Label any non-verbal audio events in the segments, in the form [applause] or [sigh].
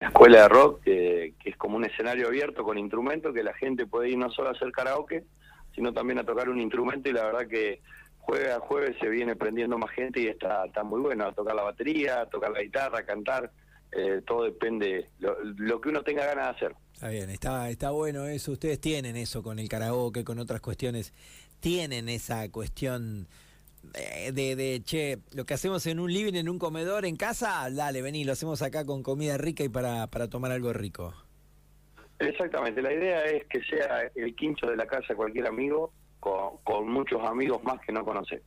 escuela de rock, que, es como un escenario abierto con instrumentos, que la gente puede ir no solo a hacer karaoke, sino también a tocar un instrumento y la verdad que jueves a jueves se viene prendiendo más gente y está, está muy bueno, a tocar la batería, a tocar la guitarra, a cantar, eh, todo depende, lo, lo, que uno tenga ganas de hacer. Está bien, está, está bueno eso, ustedes tienen eso con el karaoke, con otras cuestiones, tienen esa cuestión de, de, che, lo que hacemos en un living, en un comedor, en casa, dale, vení, lo hacemos acá con comida rica y para, para tomar algo rico. Exactamente, la idea es que sea el quincho de la casa cualquier amigo, con, muchos amigos más que no conoce,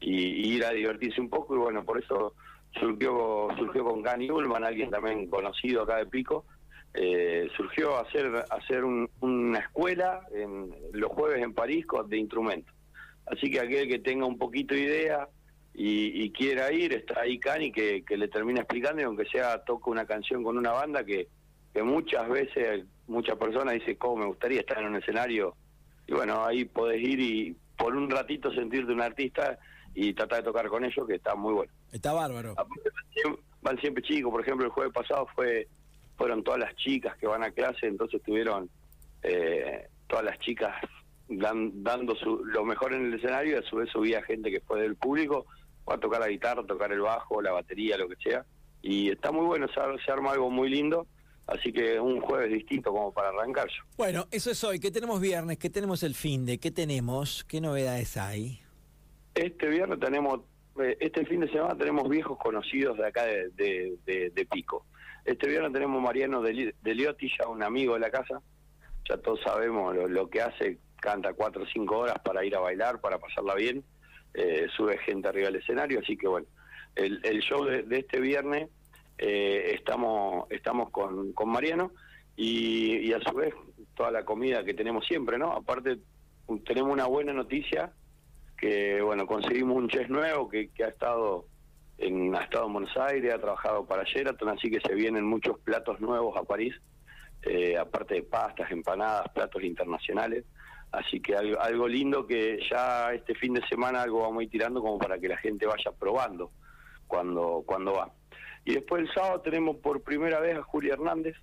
y, ir a divertirse un poco, y bueno, por eso surgió surgió con Gani Ullman, alguien también conocido acá de Pico, eh, surgió hacer hacer una escuela en, los jueves en París de instrumentos. Así que aquel que tenga un poquito de idea y, quiera ir, está ahí Cani que, que le termina explicando y aunque sea toca una canción con una banda que, que muchas veces muchas personas dicen, ¿cómo me gustaría estar en un escenario? Y bueno, ahí podés ir y por un ratito sentirte un artista y tratar de tocar con ellos, que está muy bueno. Está bárbaro. Van siempre chicos, por ejemplo, el jueves pasado fue fueron todas las chicas que van a clase, entonces estuvieron eh, todas las chicas dando su, lo mejor en el escenario y a su vez subía gente que fue del público a tocar la guitarra, tocar el bajo, la batería, lo que sea. Y está muy bueno, se, arma algo muy lindo. Así que un jueves distinto como para arrancar yo. Bueno, eso es hoy. ¿Qué tenemos viernes? ¿Qué tenemos el fin de? ¿Qué tenemos? ¿Qué novedades hay? Este viernes tenemos, eh, este fin de semana tenemos viejos conocidos de acá de, de, Pico. Este viernes tenemos Mariano de, de Liotti, ya un amigo de la casa. Ya todos sabemos lo que hace canta cuatro o cinco horas para ir a bailar, para pasarla bien, eh, sube gente arriba del escenario, así que bueno, el, el show de, este viernes eh, estamos estamos con, con Mariano y, a su vez toda la comida que tenemos siempre, ¿no? Aparte tenemos una buena noticia que bueno conseguimos un chef nuevo que, que ha estado en ha estado en Buenos Aires, ha trabajado para Sheraton, así que se vienen muchos platos nuevos a París, eh, aparte de pastas, empanadas, platos internacionales. Así que algo, lindo que ya este fin de semana algo vamos a ir tirando como para que la gente vaya probando cuando, cuando va. Y después el sábado tenemos por primera vez a Julia Hernández,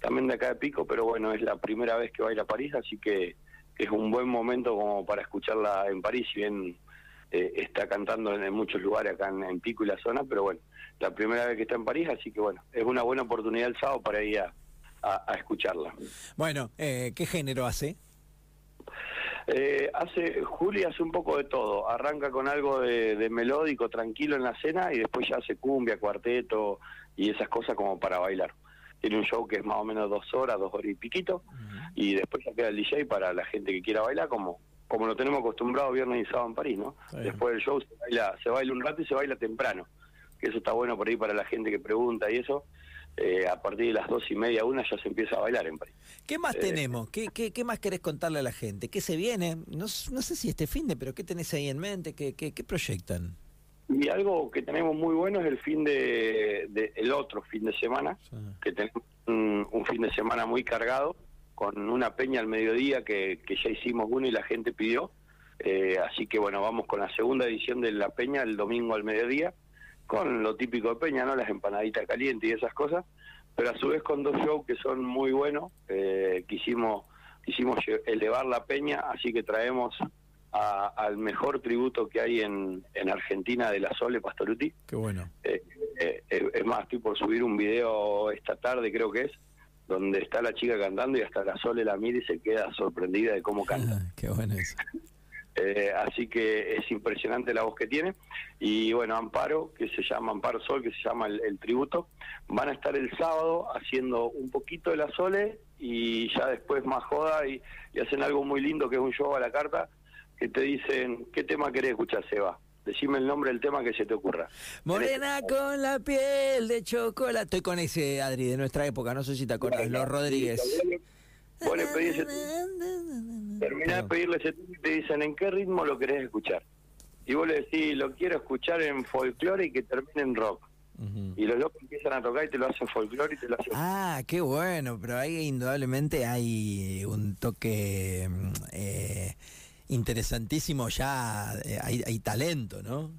también de acá de Pico, pero bueno, es la primera vez que va a ir a París, así que es un buen momento como para escucharla en París, si bien eh, está cantando en, muchos lugares acá en, Pico y la zona, pero bueno, la primera vez que está en París, así que bueno, es una buena oportunidad el sábado para ir a, escucharla. Bueno, eh, ¿qué género hace? Eh, hace Juli hace un poco de todo. Arranca con algo de, melódico, tranquilo en la cena y después ya hace cumbia, cuarteto y esas cosas como para bailar. Tiene un show que es más o menos dos horas, dos horas y piquito y después ya queda el DJ para la gente que quiera bailar como como lo tenemos acostumbrado viernes y sábado en París, ¿no? Después del show se baila, se baila un rato y se baila temprano, que eso está bueno por ahí para la gente que pregunta y eso. Eh, a partir de las dos y media, una ya se empieza a bailar en París. ¿Qué más eh, tenemos? ¿Qué, qué, más querés contarle a la gente? ¿Qué se viene? No, no sé si este fin de, pero ¿qué tenés ahí en mente? ¿Qué, qué, proyectan? Y algo que tenemos muy bueno es el fin de, el otro fin de semana, que tenemos un, fin de semana muy cargado, con una peña al mediodía que, que ya hicimos uno y la gente pidió. Eh, así que bueno, vamos con la segunda edición de la peña el domingo al mediodía con lo típico de Peña, ¿no? Las empanaditas calientes y esas cosas, pero a su vez con dos shows que son muy buenos. Eh, quisimos, quisimos elevar la Peña, así que traemos al mejor tributo que hay en, en Argentina de la Sole Pastoruti. Qué bueno. Eh, eh, es más, estoy por subir un video esta tarde, creo que es, donde está la chica cantando y hasta la Sole la mira y se queda sorprendida de cómo canta. [laughs] qué bueno eso. Eh, así que es impresionante la voz que tiene. Y bueno, Amparo, que se llama Amparo Sol, que se llama el, tributo, van a estar el sábado haciendo un poquito de la Sole y ya después más joda y, hacen algo muy lindo que es un show a la carta, que te dicen, ¿qué tema querés escuchar, Seba? Decime el nombre del tema que se te ocurra. Morena con la piel de chocolate. Estoy con ese Adri de nuestra época, no sé si te acuerdas, Los Rodríguez. Terminás de pedirle ese tema y te dicen, ¿en qué ritmo lo querés escuchar? Y vos le decís, lo quiero escuchar en folclore y que termine en rock. Y los locos empiezan a tocar y te lo hacen folclore y te lo hacen... Ah, qué bueno, pero ahí indudablemente hay un toque eh, interesantísimo ya, eh, hay, hay talento, ¿no?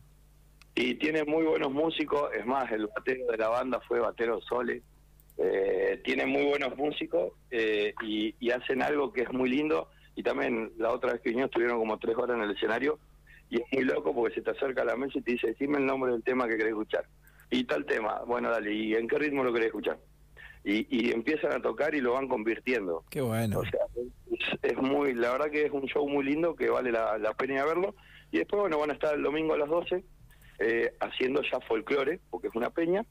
Y tiene muy buenos músicos, es más, el batero de la banda fue Batero Sole, Eh, tienen muy buenos músicos eh, y, y hacen algo que es muy lindo. Y también la otra vez que vinieron estuvieron como tres horas en el escenario y es muy loco porque se te acerca a la mesa y te dice, dime el nombre del tema que querés escuchar. Y tal tema, bueno, dale, ¿y en qué ritmo lo querés escuchar? Y, y empiezan a tocar y lo van convirtiendo. Qué bueno. O sea, es, es muy, la verdad que es un show muy lindo que vale la, la pena ir a verlo. Y después, bueno, van a estar el domingo a las 12 eh, haciendo ya folclore, porque es una peña.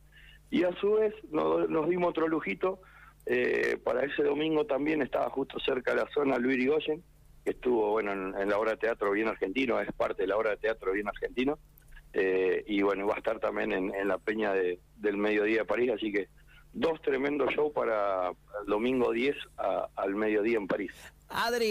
Y a su vez nos, nos dimos otro lujito. Eh, para ese domingo también estaba justo cerca de la zona Luis Irigoyen, que estuvo bueno en, la obra de teatro bien argentino, es parte de la obra de teatro bien argentino. Eh, y bueno, va a estar también en, la peña de, del mediodía de París, así que dos tremendos shows para el domingo 10 a- al mediodía en París. Adri.